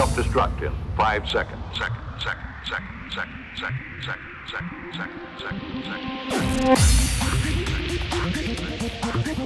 self-destruct in five seconds. Second, second, second, second, second, second, second, second, second, second, second.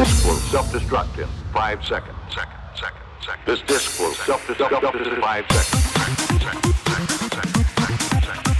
Will self-destruct in five seconds. Second, second, second. This disc will self-destruct in five seconds. Second, second, second, second, second.